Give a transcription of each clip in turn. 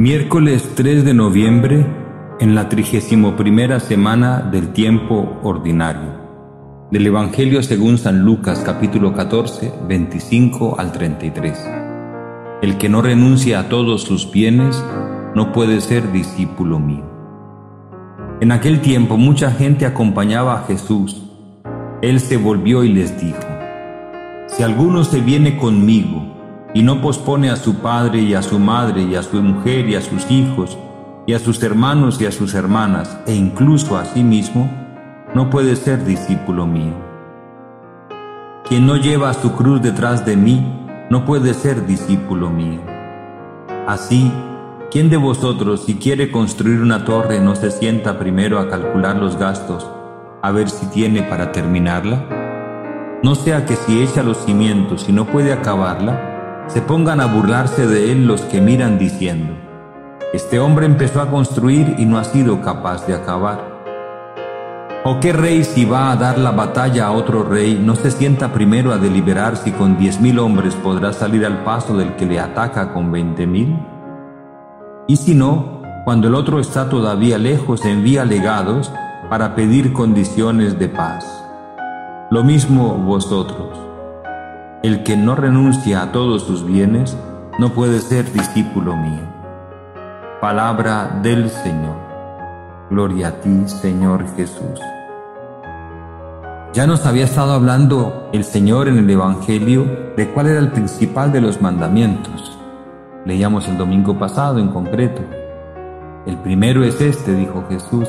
Miércoles 3 de noviembre, en la 31 semana del tiempo ordinario. Del Evangelio según San Lucas capítulo 14, 25 al 33. El que no renuncia a todos sus bienes no puede ser discípulo mío. En aquel tiempo mucha gente acompañaba a Jesús. Él se volvió y les dijo, Si alguno se viene conmigo, y no pospone a su padre y a su madre y a su mujer y a sus hijos y a sus hermanos y a sus hermanas e incluso a sí mismo, no puede ser discípulo mío. Quien no lleva su cruz detrás de mí, no puede ser discípulo mío. Así, ¿quién de vosotros si quiere construir una torre no se sienta primero a calcular los gastos, a ver si tiene para terminarla? No sea que si echa los cimientos y no puede acabarla, se pongan a burlarse de él los que miran diciendo, este hombre empezó a construir y no ha sido capaz de acabar. ¿O qué rey si va a dar la batalla a otro rey no se sienta primero a deliberar si con diez mil hombres podrá salir al paso del que le ataca con veinte mil? Y si no, cuando el otro está todavía lejos envía legados para pedir condiciones de paz. Lo mismo vosotros. El que no renuncia a todos sus bienes no puede ser discípulo mío. Palabra del Señor. Gloria a ti, Señor Jesús. Ya nos había estado hablando el Señor en el Evangelio de cuál era el principal de los mandamientos. Leíamos el domingo pasado en concreto. El primero es este, dijo Jesús.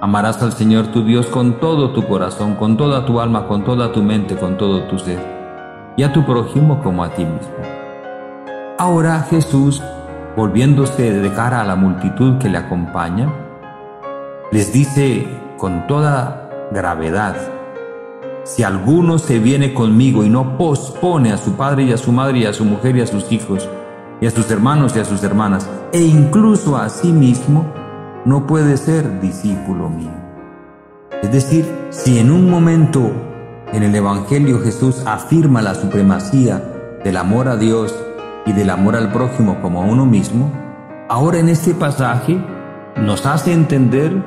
Amarás al Señor tu Dios con todo tu corazón, con toda tu alma, con toda tu mente, con todo tu ser y a tu prójimo como a ti mismo. Ahora Jesús, volviéndose de cara a la multitud que le acompaña, les dice con toda gravedad, si alguno se viene conmigo y no pospone a su padre y a su madre y a su mujer y a sus hijos y a sus hermanos y a sus hermanas e incluso a sí mismo, no puede ser discípulo mío. Es decir, si en un momento en el Evangelio Jesús afirma la supremacía del amor a Dios y del amor al prójimo como a uno mismo. Ahora en este pasaje nos hace entender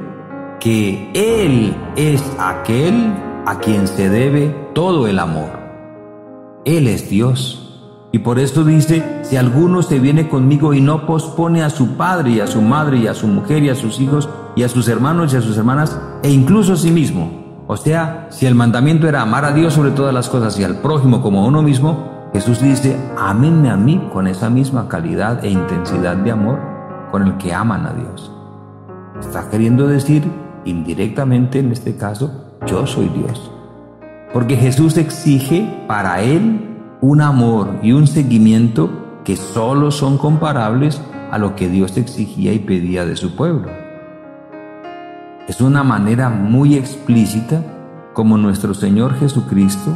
que Él es aquel a quien se debe todo el amor. Él es Dios. Y por eso dice, si alguno se viene conmigo y no pospone a su padre y a su madre y a su mujer y a sus hijos y a sus hermanos y a sus hermanas e incluso a sí mismo, o sea, si el mandamiento era amar a Dios sobre todas las cosas y al prójimo como a uno mismo, Jesús dice, ámenme a mí con esa misma calidad e intensidad de amor con el que aman a Dios. Está queriendo decir, indirectamente en este caso, yo soy Dios. Porque Jesús exige para Él un amor y un seguimiento que solo son comparables a lo que Dios exigía y pedía de su pueblo. Es una manera muy explícita como nuestro Señor Jesucristo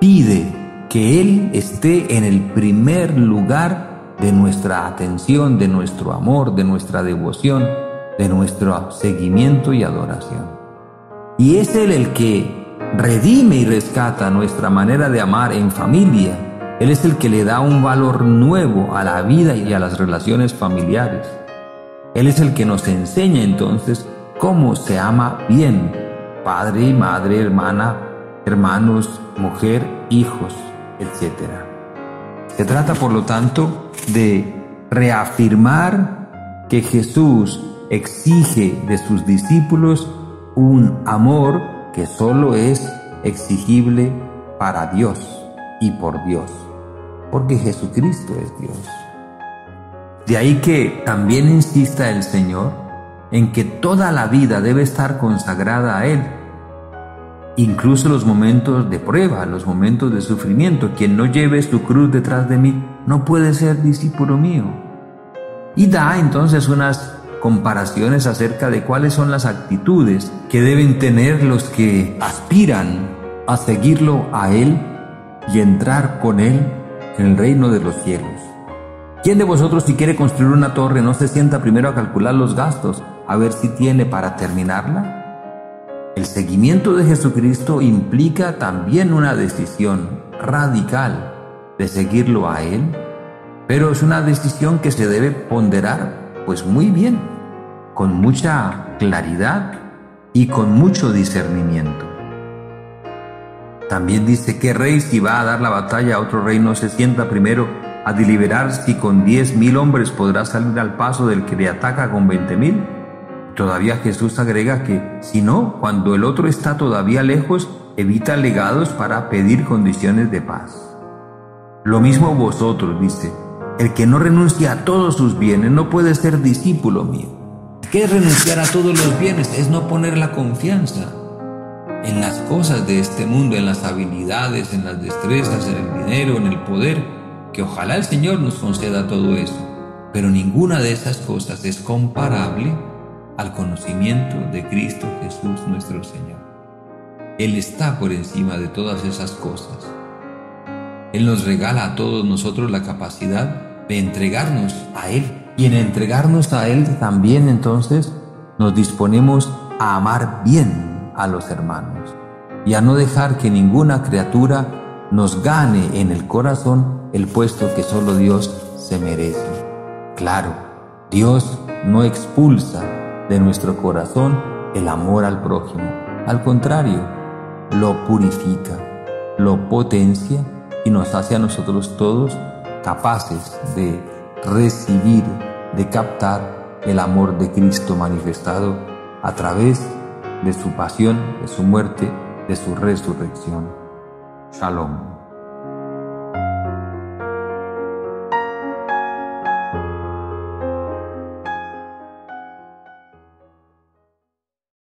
pide que Él esté en el primer lugar de nuestra atención, de nuestro amor, de nuestra devoción, de nuestro seguimiento y adoración. Y es Él el que redime y rescata nuestra manera de amar en familia. Él es el que le da un valor nuevo a la vida y a las relaciones familiares. Él es el que nos enseña entonces cómo se ama bien, padre madre, hermana, hermanos, mujer, hijos, etc. Se trata, por lo tanto, de reafirmar que Jesús exige de sus discípulos un amor que solo es exigible para Dios y por Dios, porque Jesucristo es Dios. De ahí que también insista el Señor en que toda la vida debe estar consagrada a Él, incluso los momentos de prueba, los momentos de sufrimiento. Quien no lleve su cruz detrás de mí no puede ser discípulo mío. Y da entonces unas comparaciones acerca de cuáles son las actitudes que deben tener los que aspiran a seguirlo a Él y entrar con Él en el reino de los cielos. ¿Quién de vosotros si quiere construir una torre no se sienta primero a calcular los gastos a ver si tiene para terminarla? El seguimiento de Jesucristo implica también una decisión radical de seguirlo a Él, pero es una decisión que se debe ponderar Pues muy bien, con mucha claridad y con mucho discernimiento. También dice que rey si va a dar la batalla a otro rey no se sienta primero a deliberar si con diez mil hombres podrá salir al paso del que le ataca con veinte mil. Todavía Jesús agrega que, si no, cuando el otro está todavía lejos, evita legados para pedir condiciones de paz. Lo mismo vosotros, dice, el que no renuncia a todos sus bienes no puede ser discípulo mío. ¿Qué es renunciar a todos los bienes? Es no poner la confianza en las cosas de este mundo, en las habilidades, en las destrezas, en el dinero, en el poder, que ojalá el Señor nos conceda todo eso, pero ninguna de esas cosas es comparable al conocimiento de Cristo Jesús nuestro Señor. Él está por encima de todas esas cosas. Él nos regala a todos nosotros la capacidad de entregarnos a Él. Y en entregarnos a Él también entonces nos disponemos a amar bien a los hermanos y a no dejar que ninguna criatura nos gane en el corazón el puesto que solo Dios se merece. Claro, Dios no expulsa de nuestro corazón el amor al prójimo. Al contrario, lo purifica, lo potencia y nos hace a nosotros todos capaces de recibir, de captar el amor de Cristo manifestado a través de su pasión, de su muerte, de su resurrección. Shalom.